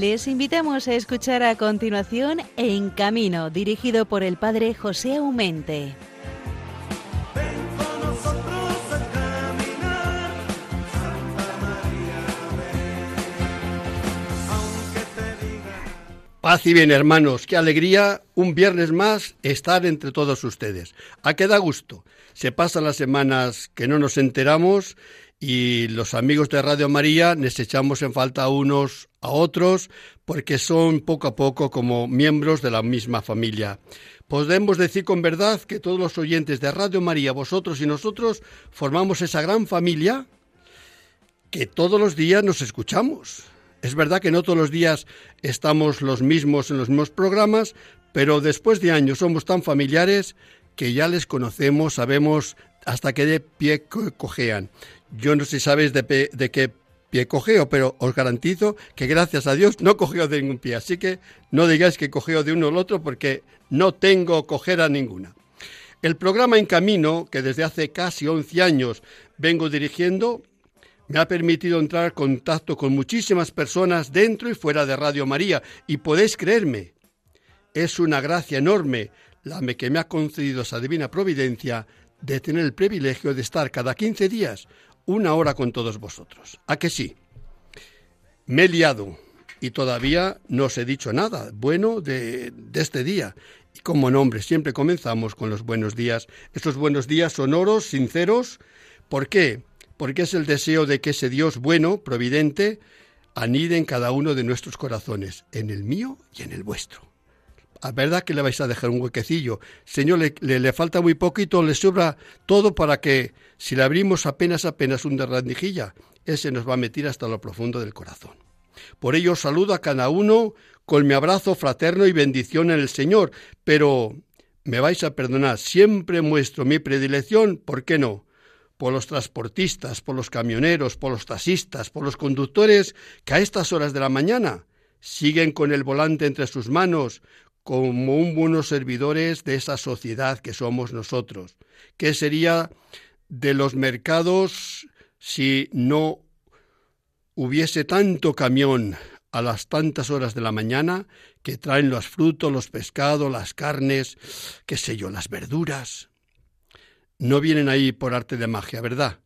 Les invitamos a escuchar a continuación En Camino, dirigido por el padre José Aumente. Paz y bien, hermanos, qué alegría un viernes más estar entre todos ustedes. A qué da gusto. Se pasan las semanas que no nos enteramos y los amigos de Radio María nos echamos en falta unos a otros porque son poco a poco como miembros de la misma familia. Podemos decir con verdad que todos los oyentes de Radio María, vosotros y nosotros, formamos esa gran familia que todos los días nos escuchamos es verdad que no todos los días estamos los mismos en los mismos programas, pero después de años somos tan familiares que ya les conocemos, sabemos hasta qué de pie cojean. Yo no sé si sabéis de, de qué pie cogeo, pero os garantizo que gracias a Dios no cogeo de ningún pie. Así que no digáis que cogeo de uno el otro porque no tengo cojera ninguna. El programa En Camino, que desde hace casi 11 años vengo dirigiendo, me ha permitido entrar en contacto con muchísimas personas dentro y fuera de Radio María y podéis creerme, es una gracia enorme la que me ha concedido esa divina providencia de tener el privilegio de estar cada 15 días una hora con todos vosotros. ¿A que sí? Me he liado y todavía no os he dicho nada bueno de, este día. Y como nombre, siempre comenzamos con los buenos días. Estos buenos días sonoros, sinceros. ¿Por qué? porque es el deseo de que ese Dios bueno, providente, anide en cada uno de nuestros corazones, en el mío y en el vuestro. ¿A verdad que le vais a dejar un huequecillo? Señor, le, le, falta muy poquito, le sobra todo para que, si le abrimos apenas apenas un derrandijilla, ese nos va a meter hasta lo profundo del corazón. Por ello saludo a cada uno con mi abrazo fraterno y bendición en el Señor, pero me vais a perdonar, siempre muestro mi predilección, ¿por qué no? por los transportistas, por los camioneros, por los taxistas, por los conductores que a estas horas de la mañana siguen con el volante entre sus manos como un buenos servidores de esa sociedad que somos nosotros. ¿Qué sería de los mercados si no hubiese tanto camión a las tantas horas de la mañana que traen los frutos, los pescados, las carnes, qué sé yo, las verduras? no vienen ahí por arte de magia, ¿verdad?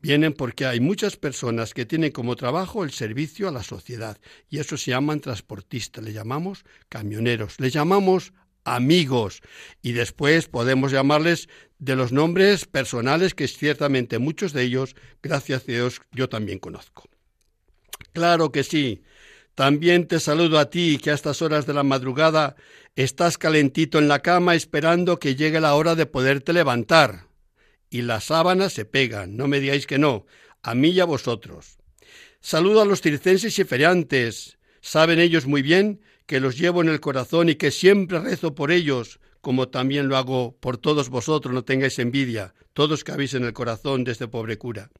Vienen porque hay muchas personas que tienen como trabajo el servicio a la sociedad y eso se llaman transportistas, le llamamos camioneros, le llamamos amigos y después podemos llamarles de los nombres personales que ciertamente muchos de ellos, gracias a Dios, yo también conozco. Claro que sí. También te saludo a ti que a estas horas de la madrugada estás calentito en la cama esperando que llegue la hora de poderte levantar y las sábanas se pegan, no me digáis que no, a mí y a vosotros. Saludo a los circenses y feriantes, saben ellos muy bien que los llevo en el corazón y que siempre rezo por ellos, como también lo hago por todos vosotros, no tengáis envidia, todos que habéis en el corazón de este pobre cura.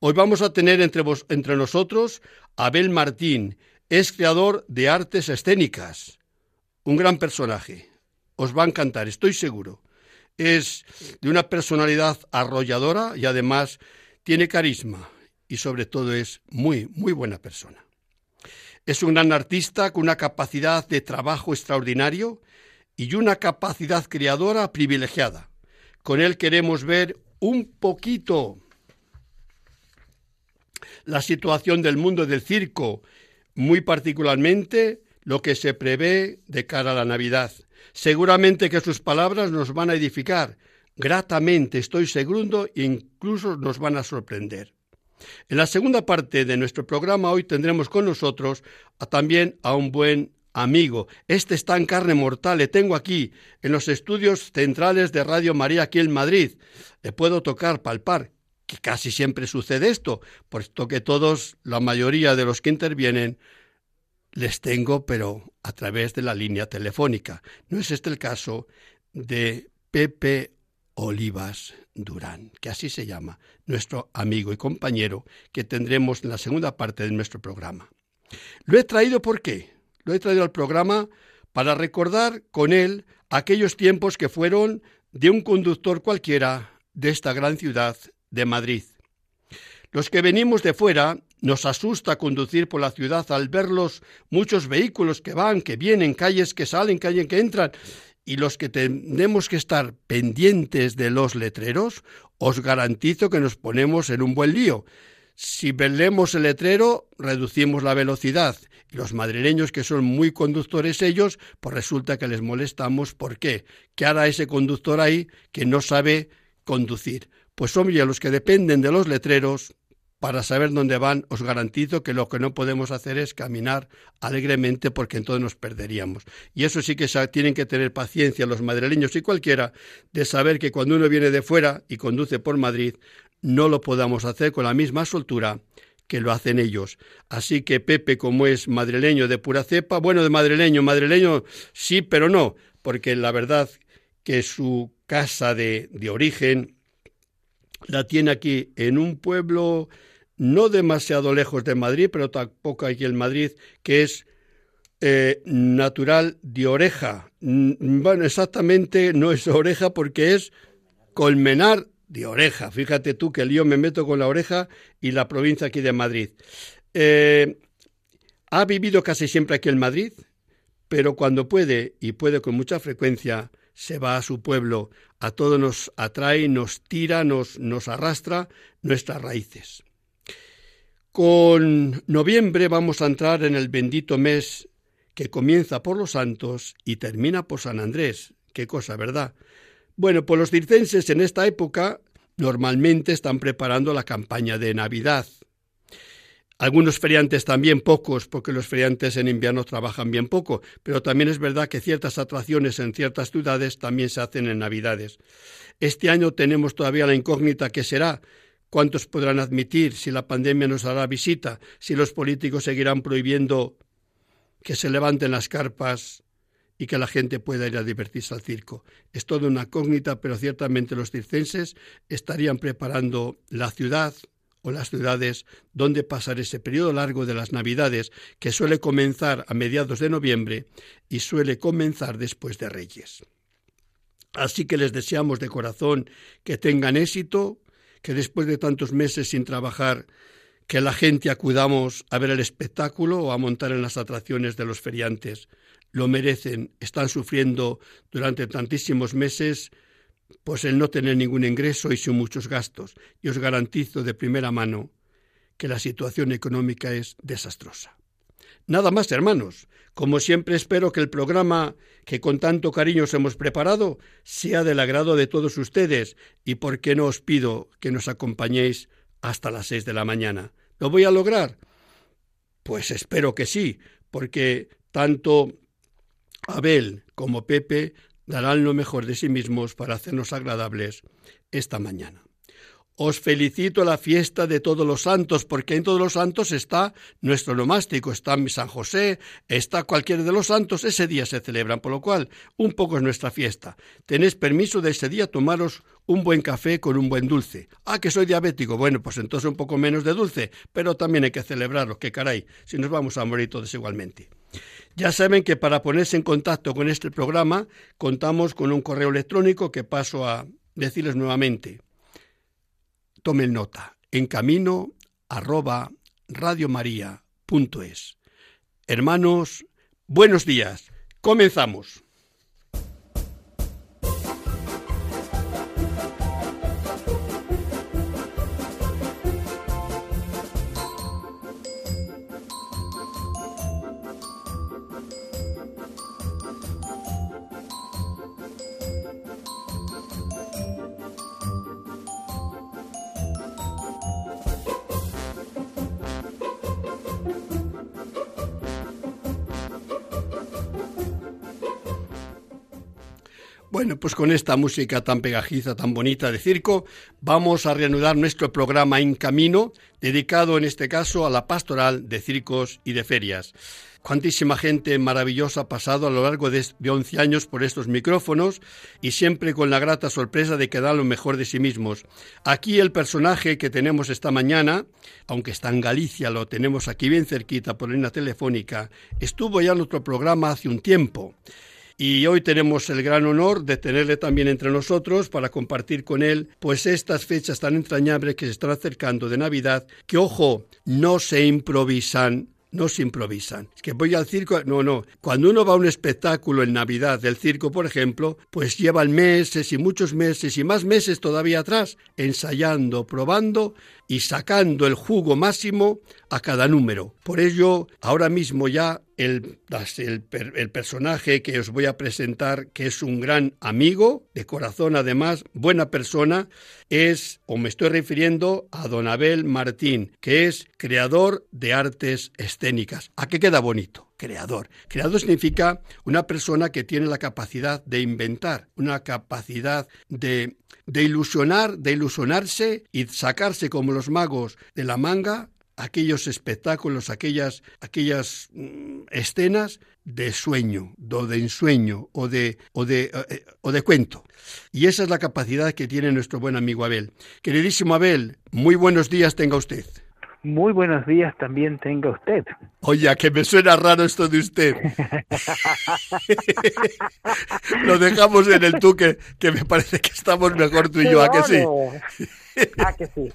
Hoy vamos a tener entre, vos, entre nosotros a Abel Martín, es creador de artes escénicas, un gran personaje. Os va a encantar, estoy seguro es de una personalidad arrolladora y además tiene carisma y sobre todo es muy, muy buena persona. Es un gran artista con una capacidad de trabajo extraordinario y una capacidad creadora privilegiada. Con él queremos ver un poquito la situación del mundo del circo, muy particularmente lo que se prevé de cara a la Navidad Seguramente que sus palabras nos van a edificar, gratamente estoy seguro, e incluso nos van a sorprender. En la segunda parte de nuestro programa hoy tendremos con nosotros a, también a un buen amigo. Este está en carne mortal, le tengo aquí, en los estudios centrales de Radio María aquí en Madrid. Le puedo tocar, palpar, que casi siempre sucede esto, puesto que todos, la mayoría de los que intervienen, les tengo, pero a través de la línea telefónica. No es este el caso de Pepe Olivas Durán, que así se llama, nuestro amigo y compañero que tendremos en la segunda parte de nuestro programa. Lo he traído por qué? Lo he traído al programa para recordar con él aquellos tiempos que fueron de un conductor cualquiera de esta gran ciudad de Madrid. Los que venimos de fuera nos asusta conducir por la ciudad al verlos muchos vehículos que van, que vienen, calles que salen, calles que entran. Y los que tenemos que estar pendientes de los letreros, os garantizo que nos ponemos en un buen lío. Si velemos el letrero, reducimos la velocidad. Y los madrileños, que son muy conductores ellos, pues resulta que les molestamos. ¿Por qué? ¿Qué hará ese conductor ahí que no sabe conducir? Pues hombre, a los que dependen de los letreros, para saber dónde van, os garantizo que lo que no podemos hacer es caminar alegremente porque entonces nos perderíamos. Y eso sí que tienen que tener paciencia los madrileños y cualquiera de saber que cuando uno viene de fuera y conduce por Madrid, no lo podamos hacer con la misma soltura que lo hacen ellos. Así que Pepe, como es madrileño de pura cepa, bueno, de madrileño, madrileño sí, pero no, porque la verdad que su casa de, de origen la tiene aquí en un pueblo no demasiado lejos de Madrid, pero tampoco aquí en Madrid, que es eh, natural de Oreja. Mm, bueno, exactamente no es Oreja porque es Colmenar de Oreja. Fíjate tú que lío me meto con la Oreja y la provincia aquí de Madrid. Eh, ha vivido casi siempre aquí en Madrid, pero cuando puede, y puede con mucha frecuencia, se va a su pueblo. A todos nos atrae, nos tira, nos, nos arrastra nuestras raíces. Con noviembre vamos a entrar en el bendito mes que comienza por los santos y termina por San Andrés. Qué cosa, ¿verdad? Bueno, pues los circenses en esta época normalmente están preparando la campaña de Navidad. Algunos feriantes también pocos, porque los feriantes en invierno trabajan bien poco, pero también es verdad que ciertas atracciones en ciertas ciudades también se hacen en Navidades. Este año tenemos todavía la incógnita que será ¿Cuántos podrán admitir si la pandemia nos hará visita, si los políticos seguirán prohibiendo que se levanten las carpas y que la gente pueda ir a divertirse al circo? Es toda una cógnita, pero ciertamente los circenses estarían preparando la ciudad o las ciudades donde pasar ese periodo largo de las Navidades, que suele comenzar a mediados de noviembre y suele comenzar después de Reyes. Así que les deseamos de corazón que tengan éxito, que después de tantos meses sin trabajar, que la gente acudamos a ver el espectáculo o a montar en las atracciones de los feriantes. Lo merecen, están sufriendo durante tantísimos meses pues el no tener ningún ingreso y sin muchos gastos. Y os garantizo de primera mano que la situación económica es desastrosa. Nada más, hermanos. Como siempre espero que el programa que con tanto cariño os hemos preparado sea del agrado de todos ustedes y por qué no os pido que nos acompañéis hasta las seis de la mañana. ¿Lo voy a lograr? Pues espero que sí, porque tanto Abel como Pepe darán lo mejor de sí mismos para hacernos agradables esta mañana. Os felicito la fiesta de todos los santos, porque en todos los santos está nuestro nomástico, está San José, está cualquiera de los santos, ese día se celebran, por lo cual un poco es nuestra fiesta. Tenéis permiso de ese día tomaros un buen café con un buen dulce. Ah, que soy diabético. Bueno, pues entonces un poco menos de dulce, pero también hay que celebrarlo, que caray, si nos vamos a morir todos igualmente. Ya saben que para ponerse en contacto con este programa contamos con un correo electrónico que paso a decirles nuevamente Tomen nota. En camino arroba. Hermanos, buenos días. Comenzamos. Con esta música tan pegajiza, tan bonita de circo, vamos a reanudar nuestro programa En Camino, dedicado en este caso a la pastoral de circos y de ferias. Cuantísima gente maravillosa ha pasado a lo largo de 11 años por estos micrófonos y siempre con la grata sorpresa de que dan lo mejor de sí mismos. Aquí el personaje que tenemos esta mañana, aunque está en Galicia, lo tenemos aquí bien cerquita por línea telefónica, estuvo ya en otro programa hace un tiempo y hoy tenemos el gran honor de tenerle también entre nosotros para compartir con él pues estas fechas tan entrañables que se están acercando de Navidad, que ojo, no se improvisan no se improvisan. Es que voy al circo, no, no. Cuando uno va a un espectáculo en Navidad del circo, por ejemplo, pues llevan meses y muchos meses y más meses todavía atrás, ensayando, probando y sacando el jugo máximo a cada número. Por ello, ahora mismo ya el, el, personaje que os voy a presentar, que es un gran amigo, de corazón además, buena persona, es, o me estoy refiriendo a Don Abel Martín, que es creador de artes escénicas. ¿A qué queda bonito? Creador. Creador significa una persona que tiene la capacidad de inventar, una capacidad de, de ilusionar, de ilusionarse y sacarse como los magos de la manga aquellos espectáculos, aquellas, aquellas mm, escenas de sueño, o de ensueño, o de, o, de, eh, o de cuento. Y esa es la capacidad que tiene nuestro buen amigo Abel. Queridísimo Abel, muy buenos días tenga usted. Muy buenos días también tenga usted. Oye, que me suena raro esto de usted. Lo dejamos en el tú, que, me parece que estamos mejor tú y yo, ¿a que sí? ¿A que sí?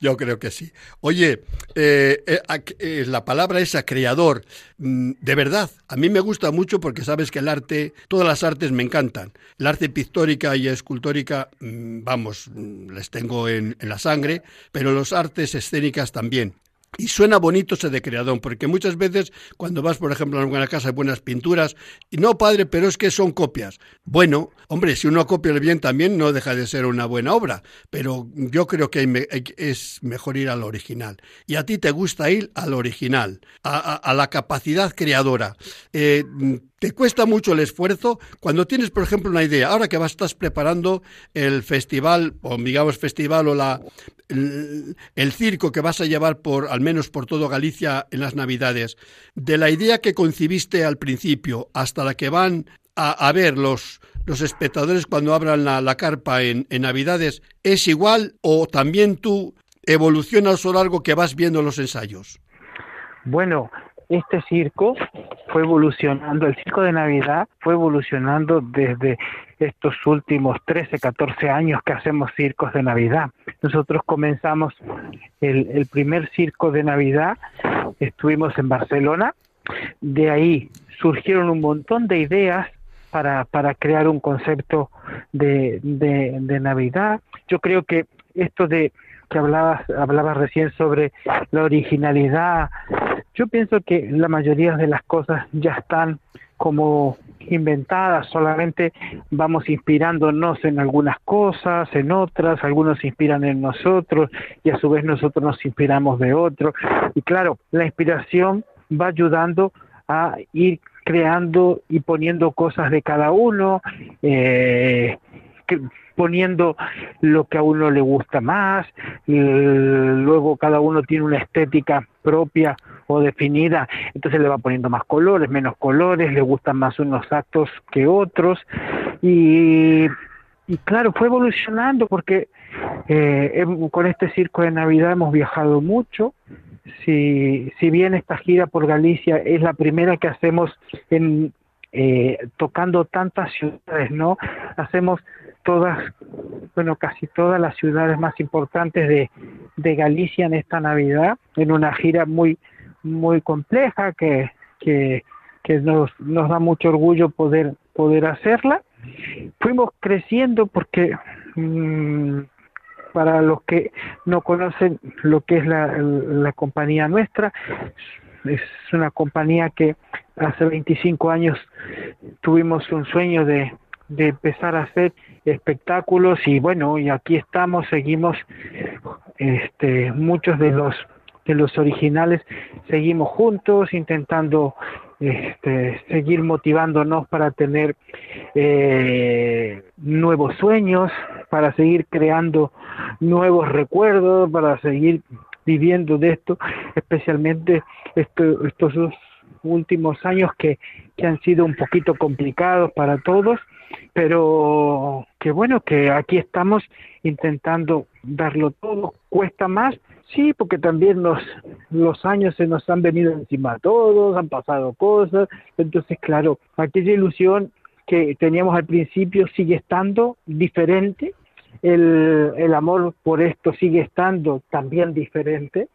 Yo creo que sí. Oye, eh, eh, eh, la palabra esa, creador, mm, de verdad, a mí me gusta mucho porque sabes que el arte, todas las artes me encantan. El arte pictórica y escultórica, mm, vamos, mm, les tengo en la sangre, pero los artes escénicas también. Y suena bonito ese de creador, porque muchas veces cuando vas, por ejemplo, a una casa de buenas pinturas, y no, padre, pero es que son copias. Bueno, hombre, si uno copia el bien también no deja de ser una buena obra, pero yo creo que es mejor ir al original. Y a ti te gusta ir al original, a, la capacidad creadora. Eh, te cuesta mucho el esfuerzo cuando tienes, por ejemplo, una idea. Ahora que vas, estás preparando el festival, o digamos festival, o la, el, circo que vas a llevar por, al menos por todo Galicia en las Navidades, de la idea que concibiste al principio hasta la que van a, ver los, los espectadores cuando abran la, carpa en, en Navidades, ¿es igual o también tú evolucionas a lo largo que vas viendo los ensayos? Bueno, este circo fue evolucionando, el circo de Navidad fue evolucionando desde estos últimos 13, 14 años que hacemos circos de Navidad. Nosotros comenzamos el, primer circo de Navidad, estuvimos en Barcelona, de ahí surgieron un montón de ideas para, para crear un concepto de, de Navidad. Yo creo que esto de que hablabas, hablabas recién sobre la originalidad, yo pienso que la mayoría de las cosas ya están como inventadas, solamente vamos inspirándonos en algunas cosas, en otras, algunos se inspiran en nosotros y a su vez nosotros nos inspiramos de otros. Y claro, la inspiración va ayudando a ir creando y poniendo cosas de cada uno, eh, poniendo lo que a uno le gusta más, luego cada uno tiene una estética propia o definida, entonces le va poniendo más colores, menos colores, le gustan más unos actos que otros. Y, claro, fue evolucionando porque eh, con este circo de Navidad hemos viajado mucho, si, si bien esta gira por Galicia es la primera que hacemos en, eh, tocando tantas ciudades, ¿no? Hacemos todas, bueno, casi todas las ciudades más importantes de, de Galicia en esta Navidad, en una gira muy, muy compleja que, que, nos, nos da mucho orgullo poder, poder hacerla. Fuimos creciendo porque mm, para los que no conocen lo que es la, la compañía nuestra, es una compañía que hace 25 años tuvimos un sueño de, de empezar a hacer espectáculos y bueno, y aquí estamos, seguimos este muchos de los de los originales seguimos juntos intentando este, seguir motivándonos para tener eh, nuevos sueños, para seguir creando nuevos recuerdos, para seguir viviendo de esto, especialmente esto, estos dos últimos años que, que han sido un poquito complicados para todos pero que bueno, que aquí estamos intentando darlo todo, cuesta más, sí, porque también los, los años se nos han venido encima a todos, han pasado cosas, entonces claro, aquella ilusión que teníamos al principio sigue estando diferente, el, el amor por esto sigue estando también diferente,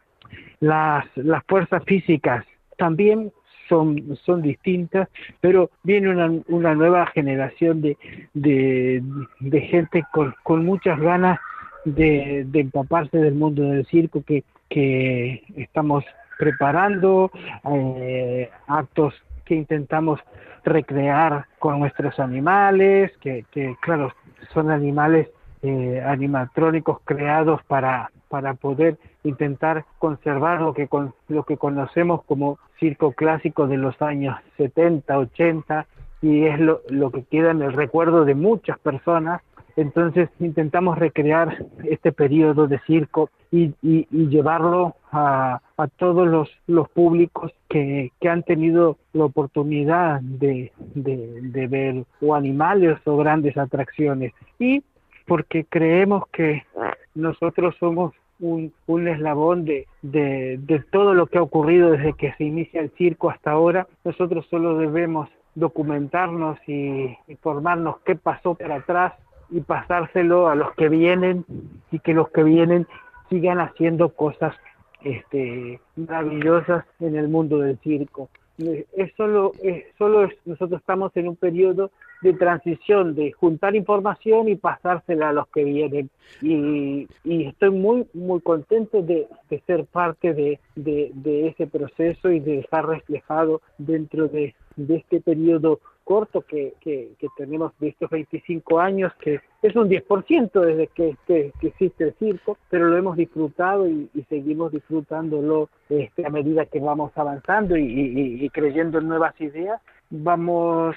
las, las fuerzas físicas también son, son distintas, pero viene una, una nueva generación de, de, de gente con, con muchas ganas de, de empaparse del mundo del circo que, que estamos preparando, eh, actos que intentamos recrear con nuestros animales, que, que claro, son animales eh, animatrónicos creados para, para poder intentar conservar lo que, con, lo que conocemos como circo clásico de los años 70, 80, y es lo, lo que queda en el recuerdo de muchas personas entonces intentamos recrear este periodo de circo y, y, llevarlo a, a todos los, los públicos que, que, han tenido la oportunidad de, de, de ver o animales o grandes atracciones. Y porque creemos que nosotros somos un, un eslabón de, de, de, todo lo que ha ocurrido desde que se inicia el circo hasta ahora. Nosotros solo debemos documentarnos y informarnos qué pasó para atrás y pasárselo a los que vienen y que los que vienen sigan haciendo cosas este, maravillosas en el mundo del circo. Es solo, es solo nosotros estamos en un periodo de transición, de juntar información y pasársela a los que vienen. Y, y estoy muy, muy contento de, de ser parte de, de, de, ese proceso y de dejar reflejado dentro de, de este periodo corto que, que, tenemos de estos 25 años, que es un 10% desde que, que, que, existe el circo, pero lo hemos disfrutado y, y seguimos disfrutándolo este, a medida que vamos avanzando y, y, y creyendo en nuevas ideas. Vamos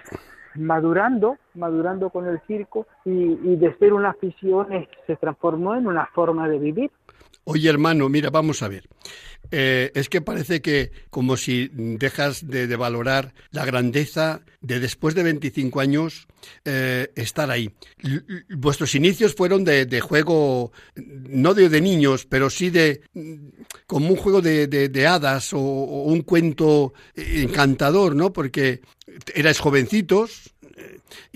madurando, madurando con el circo y, y de ser una afición eh, se transformó en una forma de vivir. Oye, hermano, mira, vamos a ver. Eh, es que parece que como si dejas de, valorar la grandeza de después de 25 años eh, estar ahí. Vuestros inicios fueron de, juego, no de, niños, pero sí de como un juego de, de hadas o, o, un cuento encantador, ¿no? Porque erais jovencitos,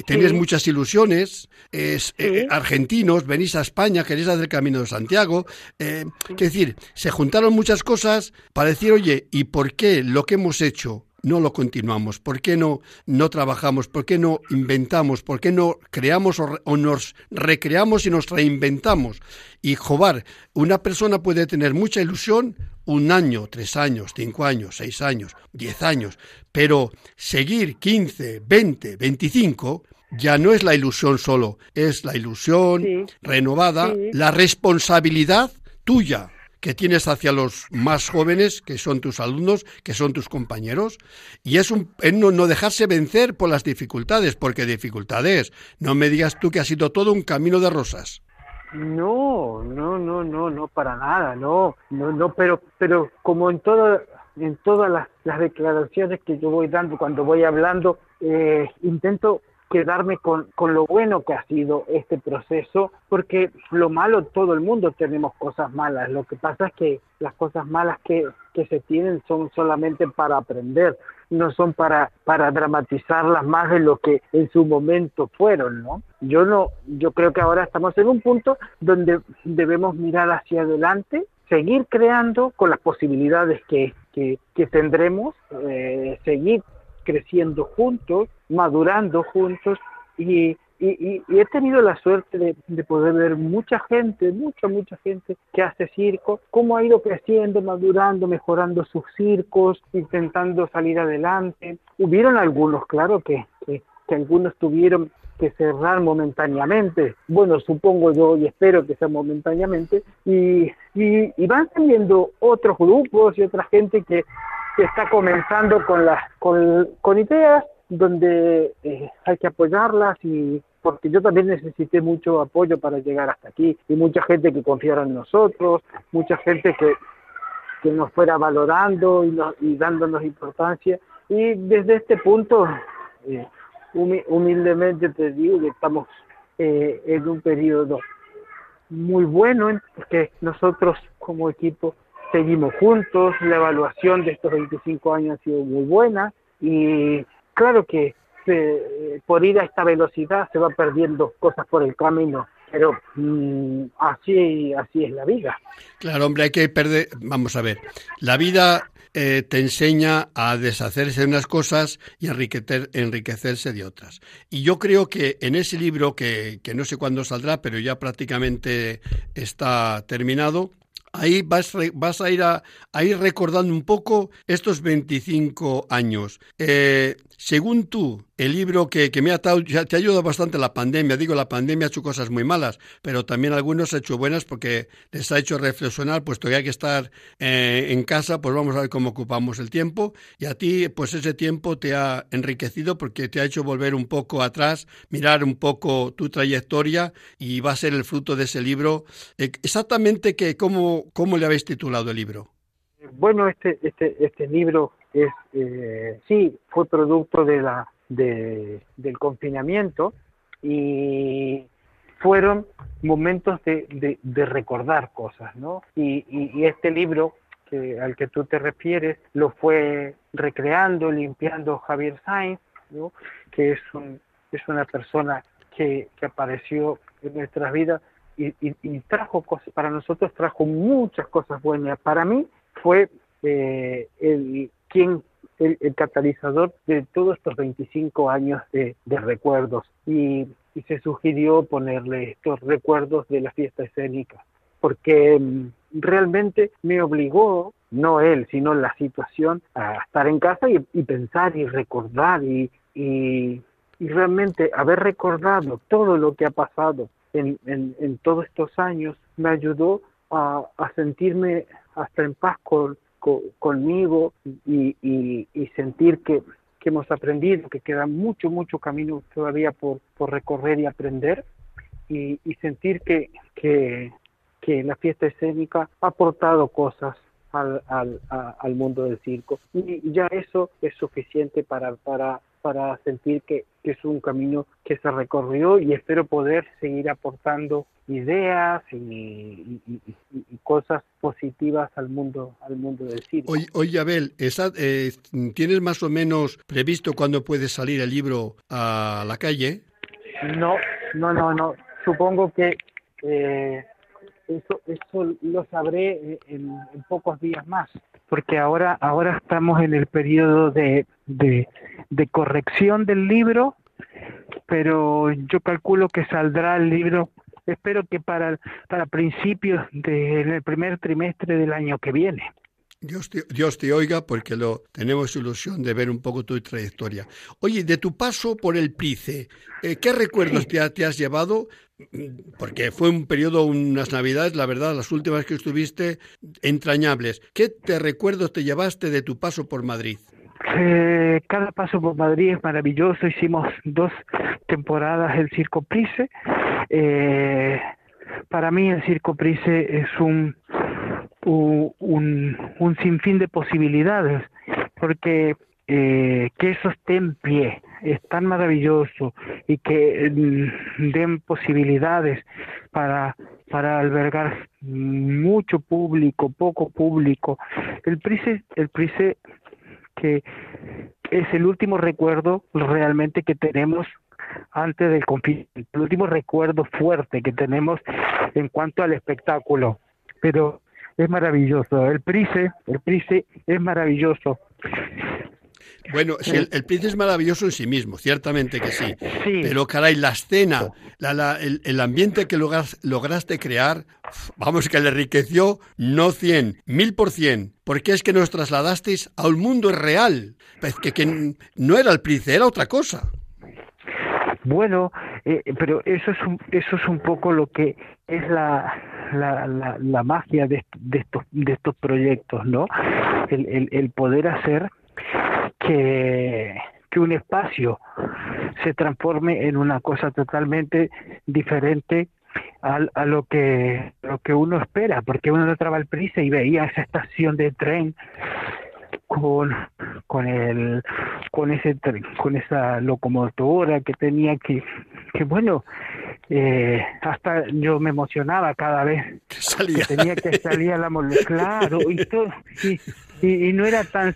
tenéis sí. muchas ilusiones, es, sí. eh, argentinos, venís a España, queréis hacer el Camino de Santiago. Eh. Es decir, se juntaron muchas cosas para decir, oye, ¿y por qué lo que hemos hecho no lo continuamos? ¿Por qué no, no trabajamos? ¿Por qué no inventamos? ¿Por qué no creamos o, o nos recreamos y nos reinventamos? Y, jobar, una persona puede tener mucha ilusión un año, tres años, cinco años, seis años, diez años, pero seguir 15, 20, 25 ya no es la ilusión solo, es la ilusión sí. renovada, sí. la responsabilidad tuya que tienes hacia los más jóvenes, que son tus alumnos, que son tus compañeros, y es, un, es no, no, dejarse vencer por las dificultades, porque dificultades, no me digas tú que ha sido todo un camino de rosas. No, no, no, no, no, para nada, no, no, no, pero, pero como en todo, en todas las, las declaraciones que yo voy dando cuando voy hablando, eh, intento quedarme con, con lo bueno que ha sido este proceso, porque lo malo, todo el mundo tenemos cosas malas, lo que pasa es que las cosas malas que, que se tienen son solamente para aprender, no son para, para dramatizarlas más de lo que en su momento fueron, ¿no? Yo no, yo creo que ahora estamos en un punto donde debemos mirar hacia adelante, seguir creando con las posibilidades que, que, tendremos, eh, seguir creciendo juntos, madurando juntos y, y, y, he tenido la suerte de, de, poder ver mucha gente, mucha, mucha gente que hace circo, cómo ha ido creciendo, madurando, mejorando sus circos, intentando salir adelante. Hubieron algunos, claro, que algunos tuvieron que cerrar momentáneamente, bueno, supongo yo y espero que sea momentáneamente, y, y, van teniendo otros grupos y otra gente que, está comenzando con, las, con, ideas donde eh, hay que apoyarlas y porque yo también necesité mucho apoyo para llegar hasta aquí. Y mucha gente que confiara en nosotros, mucha gente que, que nos fuera valorando y, nos, y dándonos importancia. Y desde este punto eh, humildemente te digo que estamos eh, en un periodo muy bueno porque nosotros como equipo seguimos juntos, la evaluación de estos 25 años ha sido muy buena y claro que por ir a esta velocidad se va perdiendo cosas por el camino pero mm, así, así es la vida. Claro, hombre, hay que perder, vamos a ver, la vida eh, te enseña a deshacerse de unas cosas y enriquecer, enriquecerse de otras. Y yo creo que en ese libro, que, que no sé cuándo saldrá, pero ya prácticamente está terminado, ahí vas, vas a, ir a, ir recordando un poco estos 25 años. Eh, según tú, el libro que, me ha, te ha ayudado bastante la pandemia, digo, la pandemia ha hecho cosas muy malas, pero también algunos ha hecho buenas porque les ha hecho reflexionar, puesto que hay que estar eh, en casa, pues vamos a ver cómo ocupamos el tiempo. Y a ti, pues ese tiempo te ha enriquecido porque te ha hecho volver un poco atrás, mirar un poco tu trayectoria y va a ser el fruto de ese libro. Eh, exactamente que, ¿cómo, ¿cómo le habéis titulado el libro? Bueno, este, este, este libro es, eh, sí, fue producto de la, de, del confinamiento y fueron momentos de, de, recordar cosas, ¿no? Y, y, este libro que, al que tú te refieres lo fue recreando, limpiando Javier Sainz, ¿no? que es, un, es una persona que, que apareció en nuestras vidas y, y, y, trajo cosas, para nosotros trajo muchas cosas buenas. Para mí fue eh, el, quien el, catalizador de todos estos 25 años de, recuerdos. Y, se sugirió ponerle estos recuerdos de la fiesta escénica porque mm, realmente me obligó, no él, sino la situación, a estar en casa y, pensar y recordar y, y, realmente haber recordado todo lo que ha pasado en, en, todos estos años me ayudó a, a sentirme hasta en paz con, conmigo y, sentir que, hemos aprendido, que queda mucho, mucho camino todavía por, recorrer y aprender y, sentir que, la fiesta escénica ha aportado cosas al, mundo del circo. Y ya eso es suficiente para, para sentir que, que es un camino que se recorrió y espero poder seguir aportando ideas y, cosas positivas al mundo al mundo del cine. Oye, Abel, eh, ¿tienes más o menos previsto cuándo puede salir el libro a la calle? No, no, no, no. Supongo que eh, eso, eso lo sabré en, pocos días más, porque ahora, ahora estamos en el periodo de, de, de corrección del libro, pero yo calculo que saldrá el libro espero que para, para principios del primer trimestre del año que viene. Dios te, Dios te, oiga porque lo tenemos ilusión de ver un poco tu trayectoria. Oye, de tu paso por el Price, eh, ¿qué recuerdos te, te, has llevado? Porque fue un periodo, unas navidades, la verdad, las últimas que estuviste, entrañables. ¿Qué te recuerdos te llevaste de tu paso por Madrid? Eh, cada paso por Madrid es maravilloso. Hicimos dos temporadas el Circo Price. Eh, para mí el Circo Price es un, un, un sinfín de posibilidades, porque eh, que eso esté en pie es tan maravilloso y que mm, den posibilidades para, para albergar mucho público, poco público. El Price, el Price que es el último recuerdo realmente que tenemos antes del confinamiento, el último recuerdo fuerte que tenemos en cuanto al espectáculo. Pero es maravilloso, el Price, el Price es maravilloso. Bueno, el, el Price es maravilloso en sí mismo, ciertamente que sí. Pero caray, la escena, la, el, ambiente que lograste crear, vamos, que le enriqueció no 100, mil por cien, porque es que nos trasladasteis a un mundo real, que, que no era el Price, era otra cosa. Bueno, eh, pero eso es un, eso es un poco lo que es la, la, la, magia de, de, estos de estos proyectos, ¿no? El, el, el poder hacer que, que un espacio se transforme en una cosa totalmente diferente a, a, lo que lo que uno espera, porque uno entraba al prisa y veía esa estación de tren con con el con ese con esa locomotora que tenía que que bueno eh, hasta yo me emocionaba cada vez que tenía que salir a la claro y todo y, y, no era tan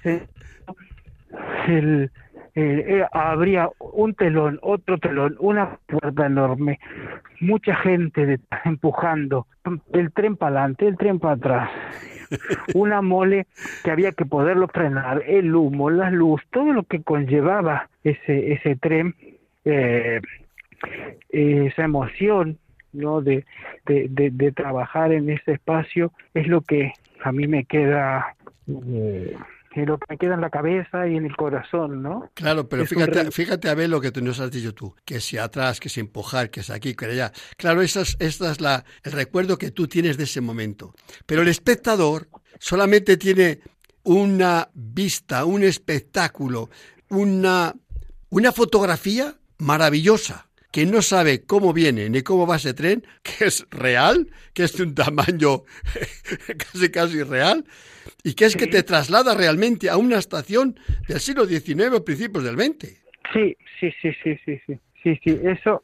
el eh, eh, habría un telón, otro telón, una puerta enorme, mucha gente empujando, el tren para adelante, el tren para atrás, una mole que había que poderlo frenar, el humo, la luz, todo lo que conllevaba ese, ese tren, eh, esa emoción no de, de, de, trabajar en ese espacio es lo que a mí me queda lo que me queda en la cabeza y en el corazón, ¿no? Claro, pero fíjate, fíjate a ver lo que tú nos has dicho tú, que si atrás, que si empujar, que es aquí, que allá. Claro, esa es, es la, el recuerdo que tú tienes de ese momento. Pero el espectador solamente tiene una vista, un espectáculo, una, una fotografía maravillosa que no sabe cómo viene ni cómo va ese tren, que es real, que es de un tamaño casi casi real, y que es que te traslada realmente a una estación del siglo XIX o principios del XX. Sí, sí, sí, sí, sí, sí, sí, sí, eso,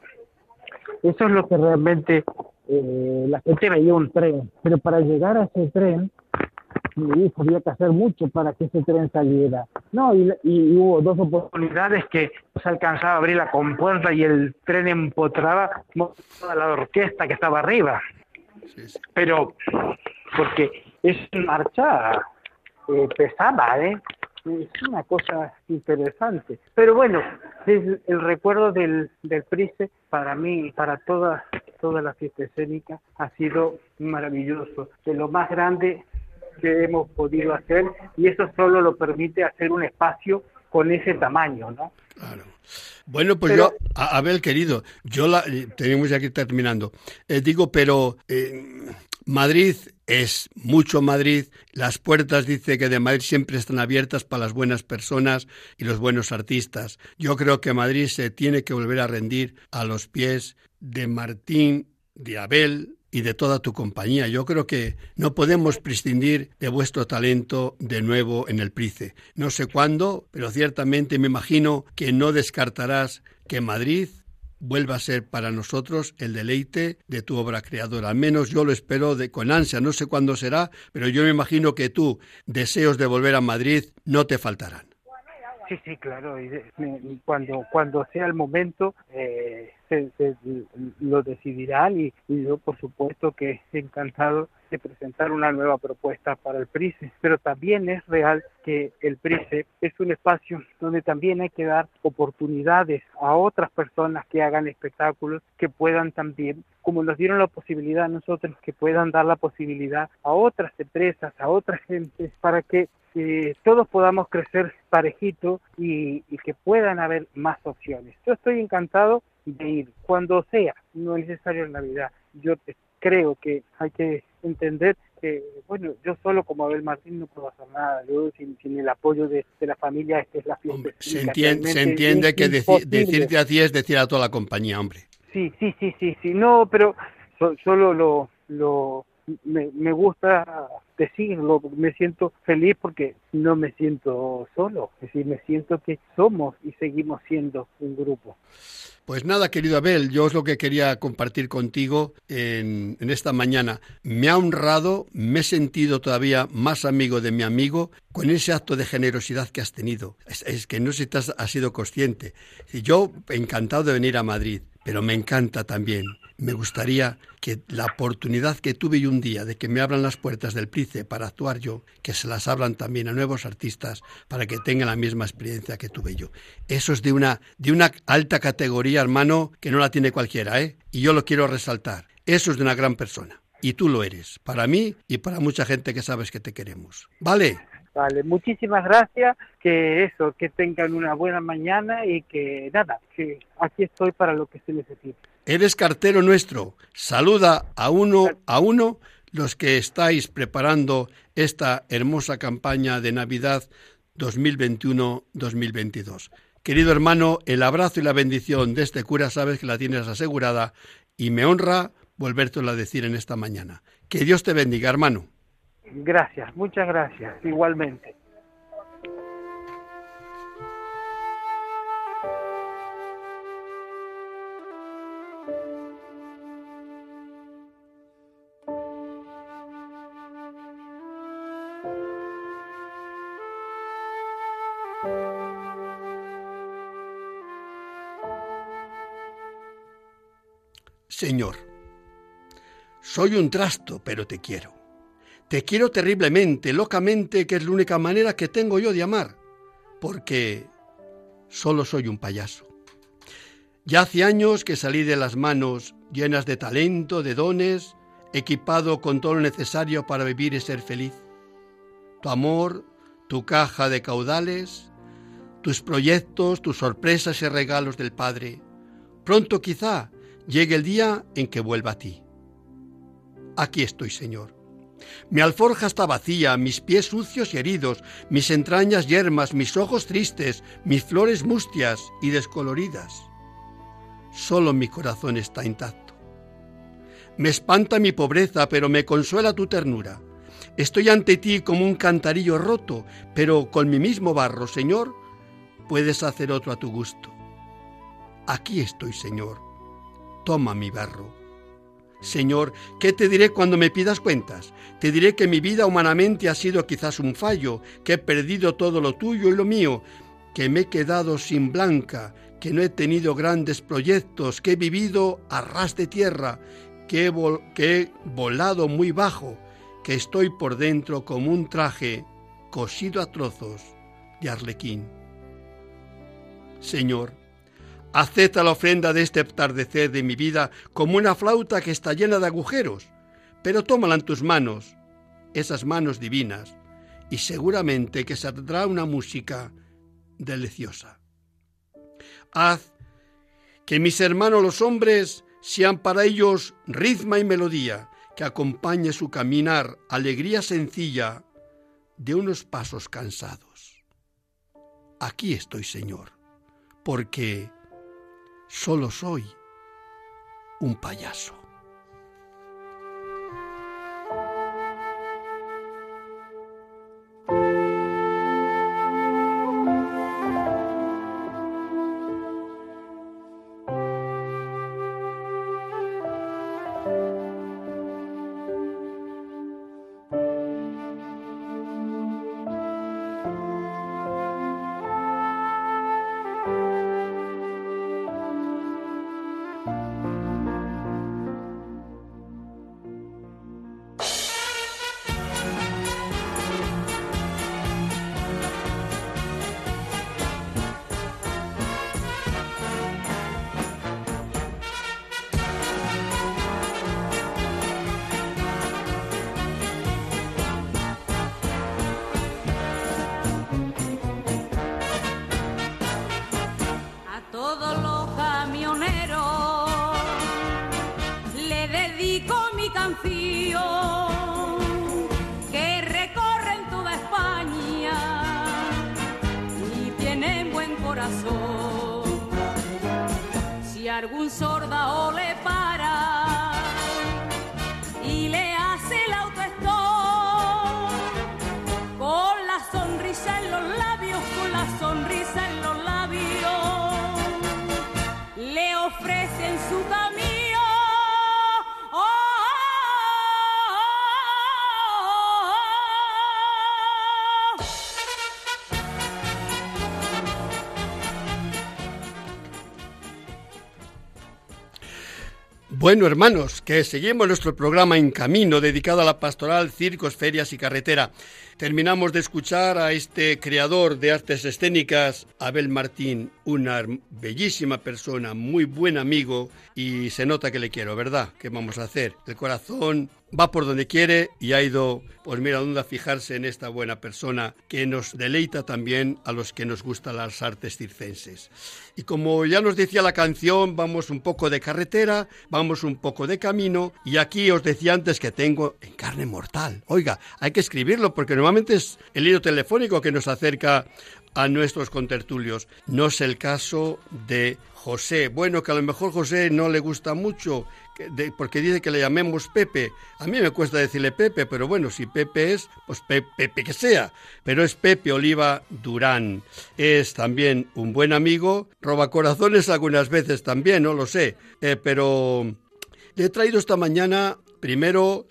eso es lo que realmente eh, la gente veía un tren, pero para llegar a ese tren y había que hacer mucho para que ese tren saliera. No, y, hubo dos oportunidades que se alcanzaba a abrir la compuerta y el tren empotraba toda la orquesta que estaba arriba. Pero, porque es marcha eh, pesada, ¿eh? Es una cosa interesante. Pero bueno, el, el recuerdo del, del Price para mí, para toda, toda la fiesta escénica, ha sido maravilloso. De lo más grande que hemos podido hacer y eso solo lo permite hacer un espacio con ese tamaño, ¿no? Claro. Bueno, pues yo, Abel, querido, yo la, eh, tenemos ya que ir terminando. Eh, digo, pero eh, Madrid es mucho Madrid. Las puertas, dice que de Madrid siempre están abiertas para las buenas personas y los buenos artistas. Yo creo que Madrid se tiene que volver a rendir a los pies de Martín, de Abel, y de toda tu compañía. Yo creo que no podemos prescindir de vuestro talento de nuevo en el Price. No sé cuándo, pero ciertamente me imagino que no descartarás que Madrid vuelva a ser para nosotros el deleite de tu obra creadora. Al menos yo lo espero de, con ansia. No sé cuándo será, pero yo me imagino que tú, deseos de volver a Madrid, no te faltarán. Sí, sí, claro. Y cuando, cuando sea el momento, eh, se, lo decidirán y, yo, por supuesto, que encantado presentar una nueva propuesta para el PRICE. Pero también es real que el PRICE es un espacio donde también hay que dar oportunidades a otras personas que hagan espectáculos, que puedan también, como nos dieron la posibilidad a nosotros, que puedan dar la posibilidad a otras empresas, a otras gentes, para que que todos podamos crecer parejito y, que puedan haber más opciones. Yo estoy encantado de ir cuando sea, no es necesario en Navidad. Yo creo que hay que entender que, bueno, yo solo como Abel Martín no puedo hacer nada, yo sin, el apoyo de, la familia, esta es la fiesta. se, entiende, se entiende que decirte a ti es decir a toda la compañía, hombre. Sí, sí, sí, sí, sí, no, pero solo lo, lo me, me gusta decirlo, me siento feliz porque no me siento solo, es decir, me siento que somos y seguimos siendo un grupo. Pues nada, querido Abel, yo es lo que quería compartir contigo en, en, esta mañana. Me ha honrado, me he sentido todavía más amigo de mi amigo con ese acto de generosidad que has tenido. Es, que no sé si te has, has sido consciente. Yo encantado de venir a Madrid, pero me encanta también me gustaría que la oportunidad que tuve yo un día de que me abran las puertas del Price para actuar yo, que se las abran también a nuevos artistas para que tengan la misma experiencia que tuve yo. Eso es de una, de una alta categoría, hermano, que no la tiene cualquiera, ¿eh? Y yo lo quiero resaltar. Eso es de una gran persona. Y tú lo eres, para mí y para mucha gente que sabes que te queremos. ¿Vale? Vale, muchísimas gracias, que eso, que tengan una buena mañana y que nada, que aquí estoy para lo que se necesite. Eres cartero nuestro. Saluda a uno a uno los que estáis preparando esta hermosa campaña de Navidad 2021-2022. Querido hermano, el abrazo y la bendición de este cura sabes que la tienes asegurada y me honra volvértelo a decir en esta mañana. Que Dios te bendiga, hermano. Gracias, muchas gracias, igualmente. Señor, soy un trasto, pero te quiero. Te quiero terriblemente, locamente, que es la única manera que tengo yo de amar, porque solo soy un payaso. Ya hace años que salí de las manos llenas de talento, de dones, equipado con todo lo necesario para vivir y ser feliz. Tu amor, tu caja de caudales, tus proyectos, tus sorpresas y regalos del Padre. Pronto quizá llegue el día en que vuelva a ti. Aquí estoy, Señor. Mi alforja está vacía, mis pies sucios y heridos, mis entrañas yermas, mis ojos tristes, mis flores mustias y descoloridas. Solo mi corazón está intacto. Me espanta mi pobreza, pero me consuela tu ternura. Estoy ante ti como un cantarillo roto, pero con mi mismo barro, Señor, puedes hacer otro a tu gusto. Aquí estoy, Señor. Toma mi barro Señor, ¿qué te diré cuando me pidas cuentas? Te diré que mi vida humanamente ha sido quizás un fallo, que he perdido todo lo tuyo y lo mío, que me he quedado sin blanca, que no he tenido grandes proyectos, que he vivido a ras de tierra, que he, volado muy bajo, que estoy por dentro como un traje cosido a trozos de arlequín. Señor, Acepta la ofrenda de este atardecer de mi vida como una flauta que está llena de agujeros, pero tómala en tus manos, esas manos divinas, y seguramente que saldrá una música deliciosa. Haz que mis hermanos los hombres sean para ellos ritmo y melodía, que acompañe su caminar, alegría sencilla de unos pasos cansados. Aquí estoy, Señor, porque solo soy un payaso. Bueno, hermanos, que seguimos nuestro programa En Camino, dedicado a la pastoral, circos, ferias y carretera. Terminamos de escuchar a este creador de artes escénicas, Abel Martín, una bellísima persona, muy buen amigo, y se nota que le quiero, ¿verdad? ¿Qué vamos a hacer? El corazón va por donde quiere y ha ido, pues mira, dónde fijarse en esta buena persona que nos deleita también a los que nos gustan las artes circenses. Y como ya nos decía la canción, vamos un poco de carretera, vamos un poco de camino y aquí os decía antes que tengo en carne mortal. Oiga, hay que escribirlo porque normalmente es el hilo telefónico que nos acerca a nuestros contertulios. No es el caso de José. Bueno, que a lo mejor José no le gusta mucho porque dice que le llamemos Pepe. A mí me cuesta decirle Pepe, pero bueno, si Pepe es, pues Pepe, que sea. Pero es Pepe Oliva Durán. Es también un buen amigo, roba corazones algunas veces también, no lo sé. Eh, pero le he traído esta mañana, primero,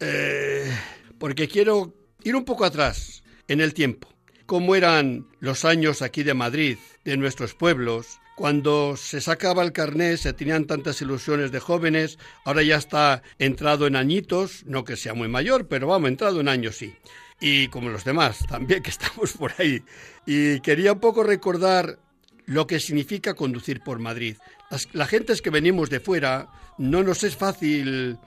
eh, porque quiero ir un poco atrás en el tiempo. cómo eran los años aquí de Madrid, de nuestros pueblos, cuando se sacaba el carné se tenían tantas ilusiones de jóvenes, ahora ya está entrado en añitos, no que sea muy mayor, pero vamos, entrado en años sí. Y como los demás también que estamos por ahí. Y quería un poco recordar lo que significa conducir por Madrid. La gente es que venimos de fuera, no nos es fácil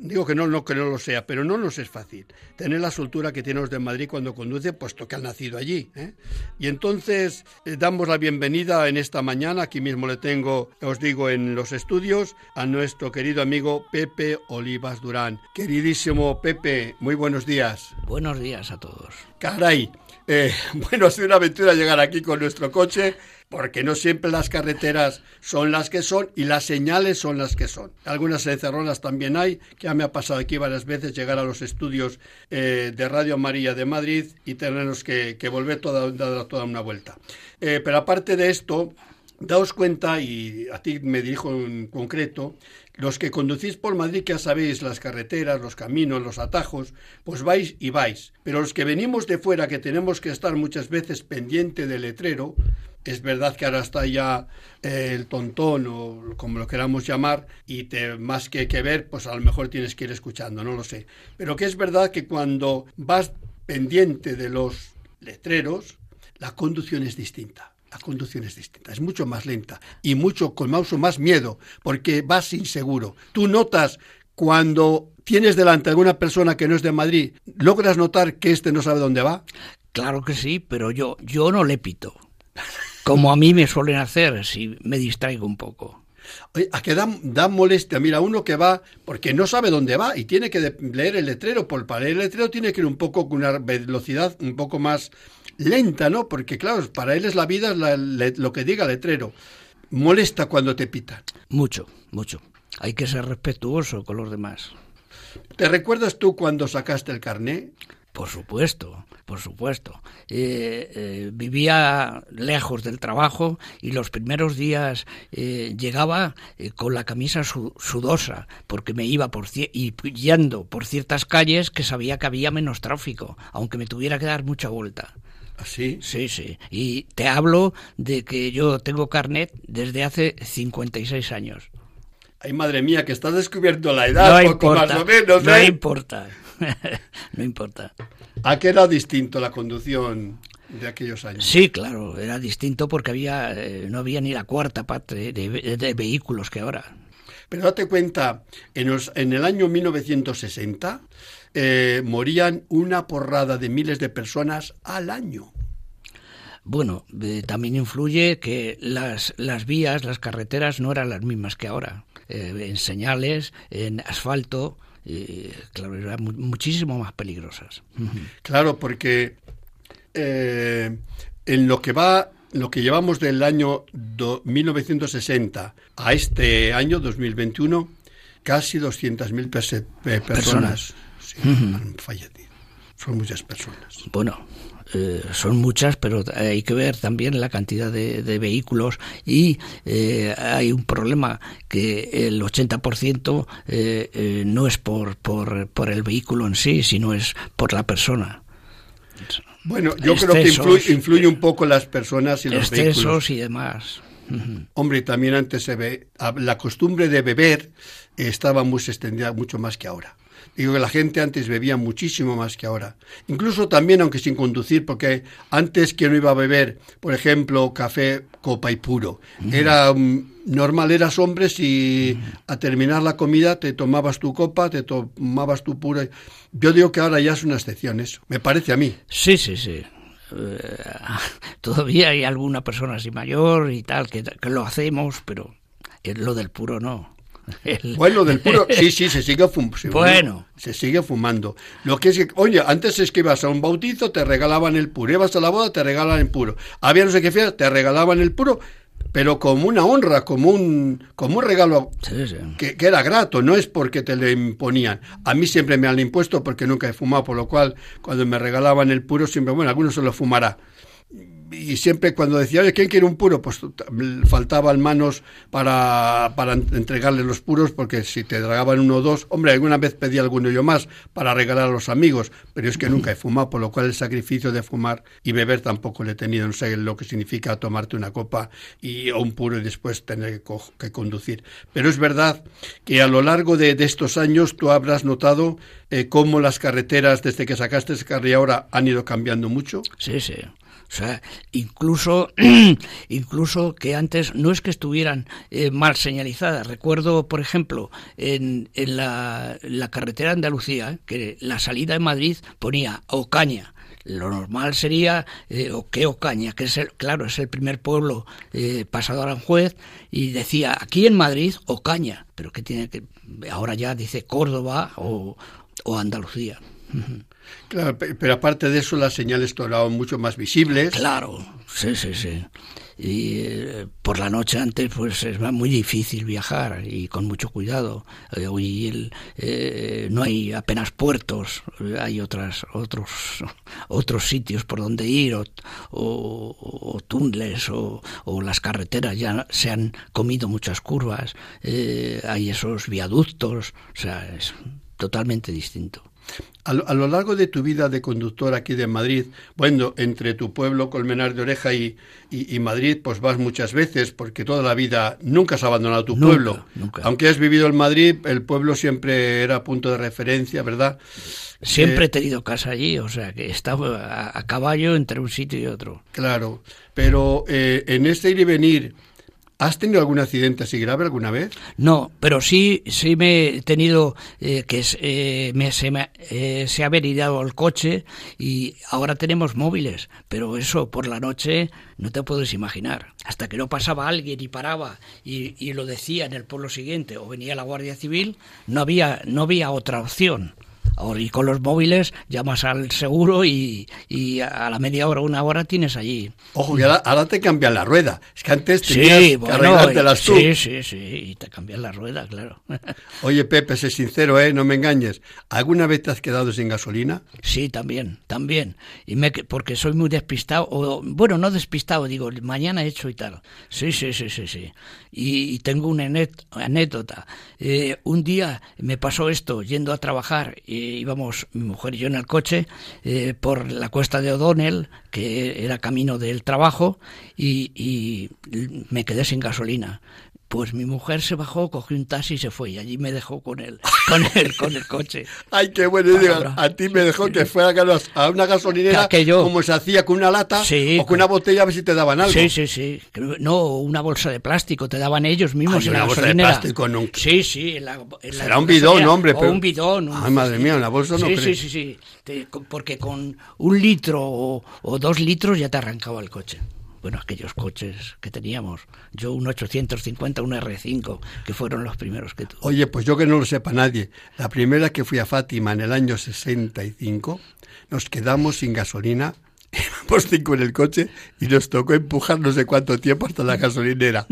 digo que no, no, que no lo sea, pero no nos es fácil tener la soltura que tiene los de Madrid cuando conduce, puesto que han nacido allí. ¿eh? Y entonces eh, damos la bienvenida en esta mañana, aquí mismo le tengo, os digo, en los estudios, a nuestro querido amigo Pepe Olivas Durán. Queridísimo Pepe, muy buenos días. Buenos días a todos. Caray, eh, bueno, ha sido una aventura llegar aquí con nuestro coche porque no siempre las carreteras son las que son y las señales son las que son. Algunas encerronas también hay, que ya me ha pasado aquí varias veces llegar a los estudios eh, de Radio María de Madrid y tenernos que, volver toda, toda una vuelta. Eh, pero aparte de esto, daos cuenta, y a ti me dirijo en concreto, los que conducís por Madrid, ya sabéis, las carreteras, los caminos, los atajos, pues vais y vais. Pero los que venimos de fuera, que tenemos que estar muchas veces pendiente del letrero, es verdad que ahora está ya eh, el tontón o como lo queramos llamar y te, más que, que ver, pues a lo mejor tienes que ir escuchando, no lo sé. Pero que es verdad que cuando vas pendiente de los letreros, la conducción es distinta. La conducción es distinta, es mucho más lenta y mucho con mucho más miedo porque vas inseguro. Tú notas cuando tienes delante a alguna persona que no es de Madrid, ¿logras notar que este no sabe dónde va? Claro que sí, pero yo, yo no le pito como a mí me suelen hacer si me distraigo un poco. Oye, a que da, molestia, mira, uno que va porque no sabe dónde va y tiene que leer el letrero, por para leer el letrero tiene que ir un poco con una velocidad un poco más lenta, ¿no? Porque claro, para él es la vida lo que diga el letrero. Molesta cuando te pitan. Mucho, mucho. Hay que ser respetuoso con los demás. ¿Te recuerdas tú cuando sacaste el carné? Por supuesto, por supuesto. Eh, eh, vivía lejos del trabajo y los primeros días eh, llegaba con la camisa sudosa porque me iba por y yendo por ciertas calles que sabía que había menos tráfico, aunque me tuviera que dar mucha vuelta. ¿Así? ¿Ah, sí, sí. Y te hablo de que yo tengo carnet desde hace 56 años. Ay, madre mía, que estás descubierto la edad, no poco más o menos. No importa. no importa. ¿A qué era distinto la conducción de aquellos años? Sí, claro, era distinto porque había eh, no había ni la cuarta parte de, vehículos que ahora. Pero date cuenta, en, el año 1960 eh, morían una porrada de miles de personas al año. Bueno, eh, también influye que las, las vías, las carreteras no eran las mismas que ahora. en señales, en asfalto, y claro, eran muchísimo más peligrosas. Claro, porque eh, en lo que va, lo que llevamos del año 1960 a este año 2021, casi 200.000 personas, personas. han fallecido. Son muchas personas. Bueno, eh, son muchas, pero hay que ver también la cantidad de, vehículos y eh, hay un problema que el 80% eh, no es por, por, por, el vehículo en sí, sino es por la persona. Bueno, yo creo que influye, un poco las personas y los excesos y demás. Hombre, también antes se ve, la costumbre de beber estaba muy extendida mucho más que ahora. Digo que la gente antes bebía muchísimo más que ahora. Incluso también, aunque sin conducir, porque antes que no iba a beber, por ejemplo, café, copa y puro. Era um, normal, eras hombre y a terminar la comida te tomabas tu copa, te tomabas tu puro. Yo digo que ahora ya es una excepción eso, me parece a mí. Sí, sí, sí. Eh, todavía hay alguna persona así mayor y tal que, que lo hacemos, pero lo del puro no. Bueno, del puro, sí, sí, se sigue fumando. Bueno. Se sigue fumando. Lo que es que, oye, antes es que ibas a un bautizo, te regalaban el puro. Ibas a la boda, te regalaban el puro. Había no sé qué fiesta, te regalaban el puro, pero como una honra, como un, como un regalo Que, que, era grato, no es porque te lo imponían. A mí siempre me han impuesto porque nunca he fumado, por lo cual cuando me regalaban el puro siempre, bueno, algunos se lo fumará y siempre cuando decía, oye, ¿quién quiere un puro? Pues faltaban manos para, para entregarle los puros, porque si te dragaban uno o dos, hombre, alguna vez pedí alguno yo más para regalar a los amigos, pero es que nunca he fumado, por lo cual el sacrificio de fumar y beber tampoco le he tenido, no sé lo que significa tomarte una copa y, o un puro y después tener que, conducir. Pero es verdad que a lo largo de, estos años tú habrás notado eh, cómo las carreteras, desde que sacaste ese carril ahora, han ido cambiando mucho. Sí, sí. O sea, incluso, incluso que antes no es que estuvieran eh, mal señalizadas. Recuerdo, por ejemplo, en, en la, carretera de Andalucía, que la salida de Madrid ponía Ocaña. Lo normal sería eh, o qué Ocaña, que es el, claro, es el primer pueblo eh, pasado a Aranjuez, y decía aquí en Madrid Ocaña, pero que tiene que ahora ya dice Córdoba o, o Andalucía. Claro, pero aparte de eso, las señales eran mucho más visibles. Claro, sí, sí, sí. Y eh, por la noche antes, pues es muy difícil viajar y con mucho cuidado. Eh, hoy eh, no hay apenas puertos, hay otras, otros, otros sitios por donde ir, o, o, túneles, o, o, las carreteras ya se han comido muchas curvas, hay esos viaductos, o sea, es totalmente distinto. A lo, largo de tu vida de conductor aquí de Madrid, bueno, entre tu pueblo, Colmenar de Oreja y, y, Madrid, pues vas muchas veces, porque toda la vida nunca has abandonado tu pueblo. Aunque has vivido en Madrid, el pueblo siempre era punto de referencia, ¿verdad? Siempre eh, he tenido casa allí, o sea, que estaba a, caballo entre un sitio y otro. Claro, pero eh, en este ir y venir ¿Has tenido algún accidente así grave alguna vez? No, pero sí, sí me he tenido eh, que eh, me, se, me, eh, se ha averiguado el coche y ahora tenemos móviles, pero eso por la noche no te puedes imaginar. Hasta que no pasaba alguien y paraba y, y lo decía en el pueblo siguiente o venía la Guardia Civil, no había, no había otra opción. Ahora, y con los móviles llamas al seguro y, y, a la media hora, una hora tienes allí. Ojo, que ahora, te cambian la rueda. Es que antes tenías sí, que arreglártelas tú. Sí, sí, sí, y te cambian la rueda, claro. Oye, Pepe, sé sincero, ¿eh? No me engañes. ¿Alguna vez te has quedado sin gasolina? Sí, también, también. Y me, porque soy muy despistado, o bueno, no despistado, digo, mañana he hecho y tal. Sí, sí, sí, sí, sí. Y, tengo una anécdota. Eh, un día me pasó esto, yendo a trabajar, y íbamos mi mujer y yo en el coche eh, por la cuesta de O'Donnell, que era camino del trabajo, y, y me quedé sin gasolina. Pues mi mujer se bajó, cogió un taxi y se fue. Y allí me dejó con él, con el, con el coche. Ay, qué bueno. a ti me dejó que fuera a una gasolinera como se hacía con una lata o con una botella a ver si te daban algo. Sí, sí, sí. No, una bolsa de plástico. Te daban ellos mismos Ay, en una bolsa de plástico nunca. Sí, sí. En Será un bidón, hombre. O un bidón. Ay, madre mía, una bolsa no Sí, sí, sí, sí. porque con un litro o dos litros ya te arrancaba el coche bueno, aquellos coches que teníamos. Yo un 850, un R5, que fueron los primeros que tuve. Oye, pues yo que no lo sepa nadie, la primera que fui a Fátima en el año 65, nos quedamos sin gasolina íbamos cinco en el coche y nos tocó empujar no sé cuánto tiempo hasta la gasolinera.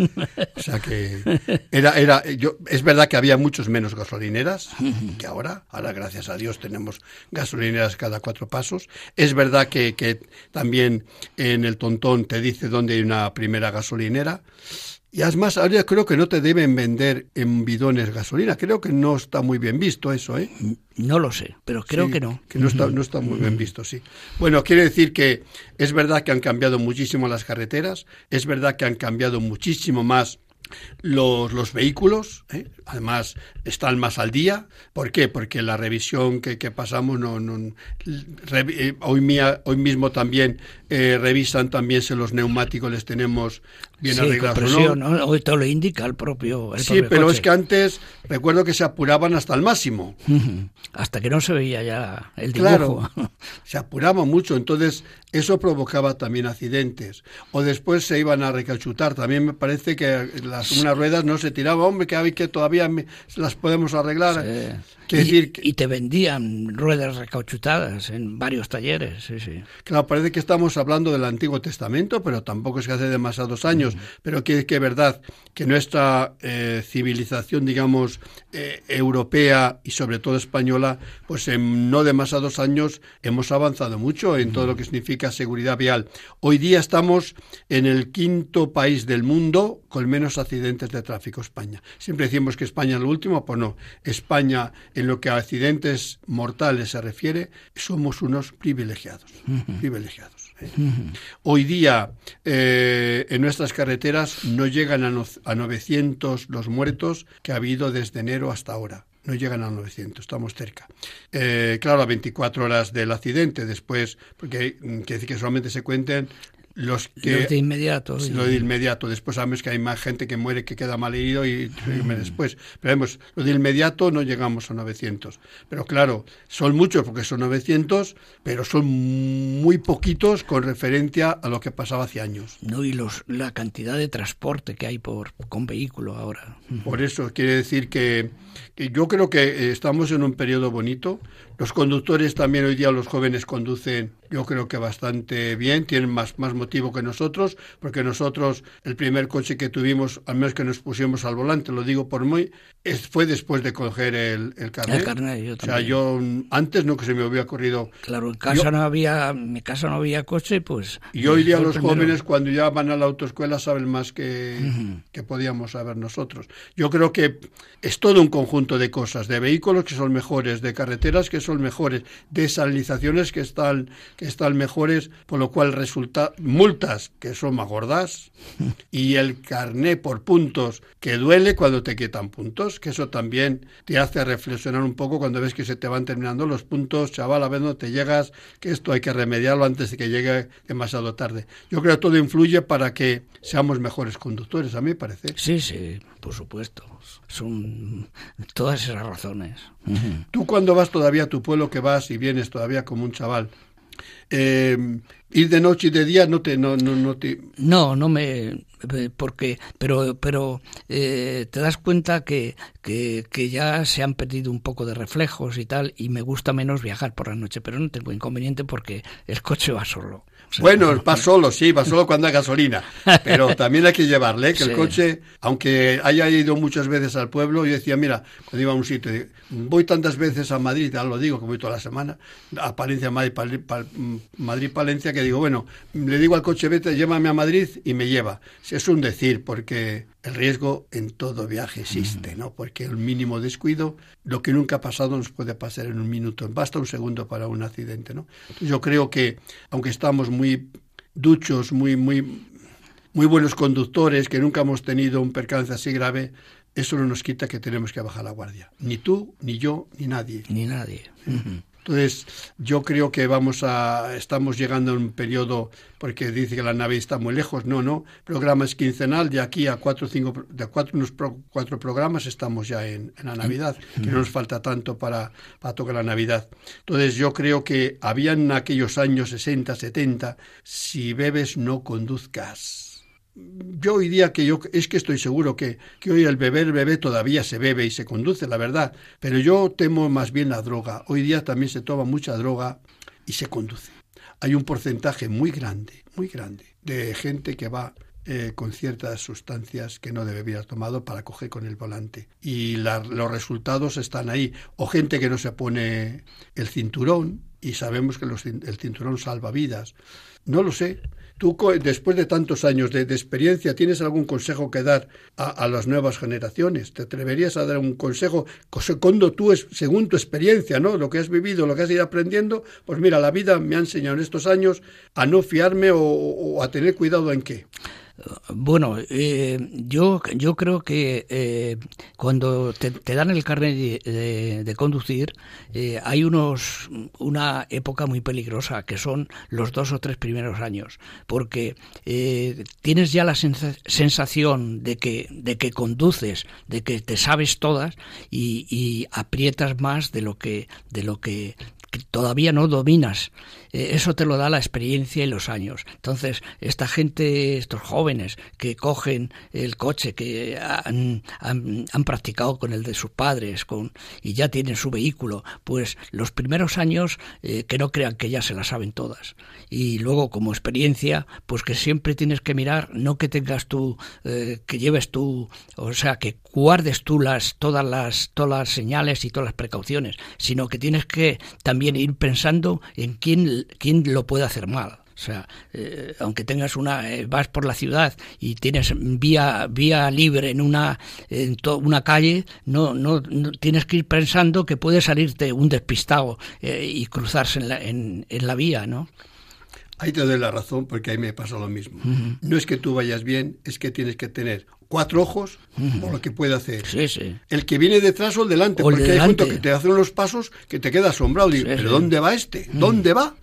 O sea que era, era, yo, es verdad que había muchos menos gasolineras que ahora. Ahora, gracias a Dios, tenemos gasolineras cada cuatro pasos. Es verdad que, que también en el tontón te dice dónde hay una primera gasolinera. Y además, ahora creo que no te deben vender en bidones gasolina. Creo que no está muy bien visto eso, ¿eh? No lo sé, pero creo que no. Que no está, no está muy bien visto, sí. Bueno, quiere decir que es verdad que han cambiado muchísimo las carreteras, es verdad que han cambiado muchísimo más los, los vehículos, ¿eh? además están más al día. ¿Por qué? Porque la revisión que, que pasamos no, no eh, hoy, mía, hoy mismo también eh, revisan también si los neumáticos les tenemos bien arreglados no. Hoy te lo indica el propio. sí, pero es que antes recuerdo que se apuraban hasta el máximo. hasta que no se veía ya el dibujo. Claro, se apuraba mucho, entonces eso provocaba también accidentes. O después se iban a recachutar. También me parece que las unas ruedas no se tiraban. Hombre, que hay que todavía las podemos arreglar. Y, y, te vendían ruedas recauchutadas en varios talleres. Sí, sí. Claro, parece que estamos hablando del Antiguo Testamento, pero tampoco es que hace demasiados años. Pero que es verdad que nuestra eh, civilización, digamos, eh, europea y sobre todo española, pues en no demasiados años hemos avanzado mucho en todo lo que significa seguridad vial. Hoy día estamos en el quinto país del mundo con menos accidentes de tráfico, España. Siempre decimos que España es lo último, pues no. España, en lo que a accidentes mortales se refiere, somos unos privilegiados. Privilegiados. ¿eh? Hoy día, eh, en nuestras carreteras no llegan a, a 900 los muertos que ha habido desde enero hasta ahora no llegan a 900, estamos cerca. Eh, claro, a 24 horas del accidente, después, porque mm, quiere decir que solamente se cuenten los que de inmediato lo de inmediato. Después sabemos que hay más gente que muere que queda mal herido y mm. después. Pero vemos lo de inmediato no llegamos a 900 pero claro son muchos porque son 900 pero son muy poquitos con referencia a lo que pasaba hace años. No y los la cantidad de transporte que hay por con vehículo ahora. Por eso quiere decir que, que yo creo que estamos en un periodo bonito los conductores también hoy día los jóvenes conducen yo creo que bastante bien, tienen más, más motivo que nosotros, porque nosotros el primer coche que tuvimos, al menos que nos pusimos al volante, lo digo por muy, es, fue después de coger el, el carnet. El carnet, yo O sea, yo antes no que se me había ocurrido. Claro, en casa no había, en mi casa no había coche, pues. Y hoy día los jóvenes cuando ya van a la autoescuela saben más que, que podíamos saber nosotros. Yo creo que es todo un conjunto de cosas, de vehículos que son mejores, de carreteras que son mejores, de salinizaciones que están están mejores, por lo cual resulta multas que son más gordas y el carné por puntos que duele cuando te quitan puntos, que eso también te hace reflexionar un poco cuando ves que se te van terminando los puntos, chaval, a ver no te llegas, que esto hay que remediarlo antes de que llegue demasiado tarde. Yo creo que todo influye para que seamos mejores conductores, a mí me parece. Sí, sí, por supuesto. Son todas esas razones. Tú cuando vas todavía tu pueblo que vas y vienes todavía como un chaval, eh, ir de noche y de día no te no no no te no no me porque pero pero eh, te das cuenta que, que, que ya se han perdido un poco de reflejos y tal y me gusta menos viajar por la noche pero no tengo inconveniente porque el coche va solo bueno, va solo, sí, va solo cuando hay gasolina. Pero también hay que llevarle, que el coche, aunque haya ido muchas veces al pueblo, yo decía, mira, cuando iba a un sitio, voy tantas veces a Madrid, ya lo digo, que voy toda la semana, a Palencia, Madrid, Madrid, Palencia, que digo, bueno, le digo al coche, vete, llévame a Madrid y me lleva. Es un decir, porque el riesgo en todo viaje existe, ¿no? Porque el mínimo descuido, lo que nunca ha pasado nos puede pasar en un minuto, basta un segundo para un accidente, ¿no? Yo creo que, aunque estamos muy duchos, muy, muy, muy buenos conductores, que nunca hemos tenido un percance así grave, eso no nos quita que tenemos que bajar la guardia. Ni tú, ni yo, ni nadie. Ni nadie. Entonces, yo creo que vamos a, estamos llegando a un periodo, porque dice que la nave está muy lejos, no, no, programa es quincenal, de aquí a cuatro, cinco, de cuatro, unos cuatro programas estamos ya en, la Navidad, que no nos falta tanto para, para tocar la Navidad. Entonces, yo creo que habían aquellos años 60, 70, si bebes no conduzcas yo diría que yo es que estoy seguro que, que hoy el beber bebé todavía se bebe y se conduce, la verdad, pero yo temo más bien la droga. Hoy día también se toma mucha droga y se conduce. Hay un porcentaje muy grande, muy grande, de gente que va eh, con ciertas sustancias que no debe haber tomado para coger con el volante. Y los resultados están ahí. O gente que no se pone el cinturón y sabemos que el cinturón salva vidas. No lo sé. Tú, después de tantos años de, experiencia, ¿tienes algún consejo que dar a, las nuevas generaciones? ¿Te atreverías a dar un consejo cuando tú, según tu experiencia, ¿no? lo que has vivido, lo que has ido aprendiendo? Pues mira, la vida me ha enseñado en estos años a no fiarme o a tener cuidado en qué. Bueno, eh, yo, yo creo que eh, cuando te, dan el carnet de, conducir, eh, hay unos una época muy peligrosa que son los dos o tres primeros años, porque tienes ya la sensación de que, de que conduces, de que te sabes todas y, aprietas más de lo que, de lo que todavía no dominas. eh, eso te lo da la experiencia y los años. Entonces, esta gente, estos jóvenes que cogen el coche, que han, han, practicado con el de sus padres con, y ya tienen su vehículo, pues los primeros años eh, que no crean que ya se las saben todas. Y luego, como experiencia, pues que siempre tienes que mirar, no que tengas tú, eh, que lleves tú, o sea, que guardes tú las, todas, las, todas las señales y todas las precauciones, sino que tienes que también ir pensando en quién, quién lo puede hacer mal. O sea, eh, aunque tengas una, eh, vas por la ciudad y tienes vía vía libre en una en una calle, no, no, tienes que ir pensando que puede salirte un despistado eh, y cruzarse en la, en, en la vía, ¿no? Ahí te doy la razón porque ahí me pasa lo mismo. No es que tú vayas bien, es que tienes que tener cuatro ojos por lo que puede hacer. Sí, sí. El que viene detrás o el delante, porque hay gente que te hace unos pasos que te queda asombrado. Digo, ¿pero dónde va este? ¿Dónde va?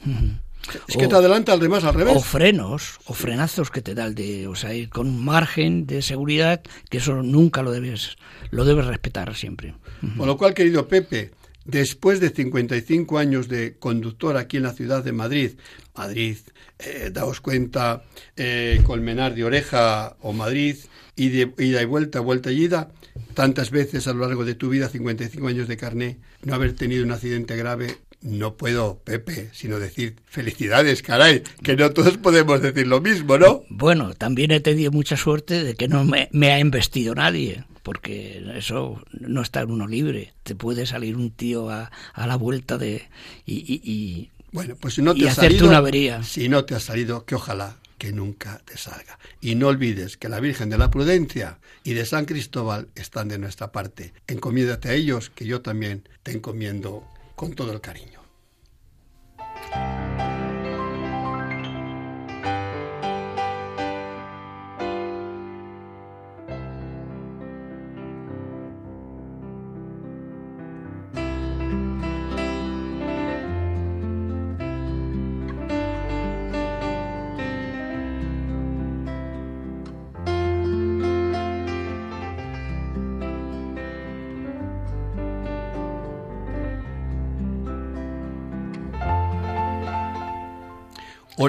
Es que te adelanta al demás al revés. O frenos, o frenazos que te da el de, o sea, ir con un margen de seguridad que eso nunca lo debes, lo debes respetar siempre. Con lo cual, querido Pepe, después de 55 años de conductor aquí en la ciudad de Madrid, Madrid, eh, daos cuenta, eh, Colmenar de Oreja o Madrid, y de ida y vuelta, vuelta y ida, tantas veces a lo largo de tu vida, 55 años de carné, no haber tenido un accidente grave, no puedo, Pepe, sino decir felicidades, caray, que no todos podemos decir lo mismo, ¿no? Bueno, también he tenido mucha suerte de que no me, ha investido nadie, porque eso no está en uno libre. Te puede salir un tío a, la vuelta de y, bueno, pues si no te ha salido, una avería. Si no te ha salido, que ojalá que nunca te salga. Y no olvides que la Virgen de la Prudencia y de San Cristóbal están de nuestra parte. Encomiéndate a ellos, que yo también te encomiendo con todo el cariño.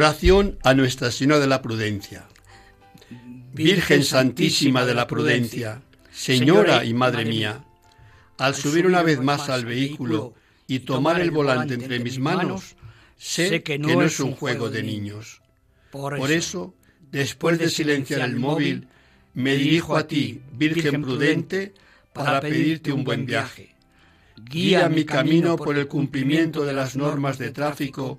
Oración a Nuestra Señora de la Prudencia. Virgen Santísima de la Prudencia, Señora y Madre mía, al subir una vez más al vehículo y tomar el volante entre mis manos, sé que no es un juego de niños. Por eso, después de silenciar el móvil, me dirijo a ti, Virgen prudente, para pedirte un buen viaje. Guía mi camino por el cumplimiento de las normas de tráfico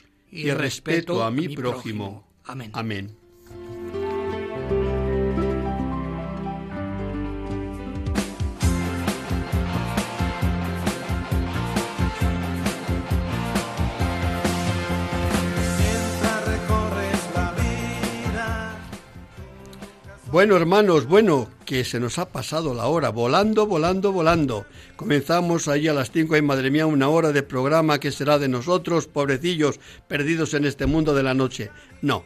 y respeto a mi prójimo. Amén. Bueno, hermanos, bueno, que se nos ha pasado la hora, volando, volando, volando. Comenzamos ahí a las cinco y madre mía, una hora de programa que será de nosotros, pobrecillos, perdidos en este mundo de la noche. No.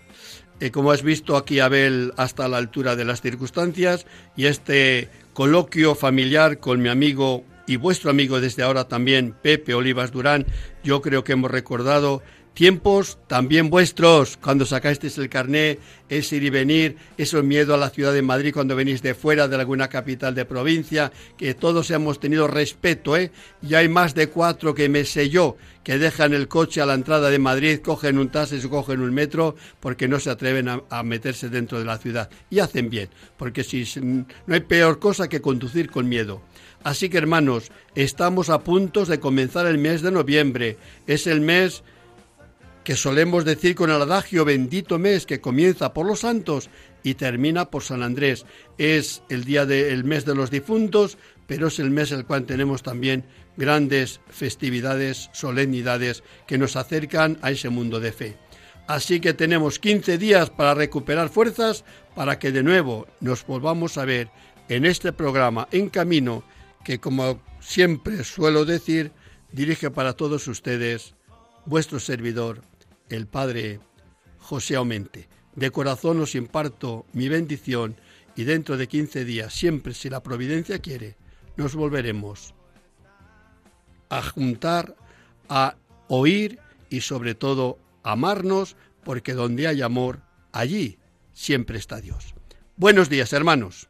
Eh, como has visto aquí, Abel, hasta la altura de las circunstancias, y este coloquio familiar con mi amigo y vuestro amigo desde ahora también, Pepe Olivas Durán, yo creo que hemos recordado Tiempos también vuestros, cuando sacasteis el carné, ese ir y venir, ese miedo a la ciudad de Madrid cuando venís de fuera de alguna capital de provincia, que todos hemos tenido respeto, ¿eh? Y hay más de cuatro que me sé yo, que dejan el coche a la entrada de Madrid, cogen un taxi o cogen un metro, porque no se atreven a, a meterse dentro de la ciudad. Y hacen bien, porque si no hay peor cosa que conducir con miedo. Así que hermanos, estamos a punto de comenzar el mes de noviembre. Es el mes que solemos decir con el adagio bendito mes que comienza por los santos y termina por San Andrés. Es el día del mes de los difuntos, pero es el mes el cual tenemos también grandes festividades, solemnidades que nos acercan a ese mundo de fe. Así que tenemos 15 días para recuperar fuerzas para que de nuevo nos volvamos a ver en este programa En Camino, que como siempre suelo decir, dirige para todos ustedes vuestro servidor, el Padre José Aumente. De corazón os imparto mi bendición y dentro de 15 días, siempre si la providencia quiere, nos volveremos a juntar, a oír y sobre todo amarnos, porque donde hay amor, allí siempre está Dios. Buenos días, hermanos.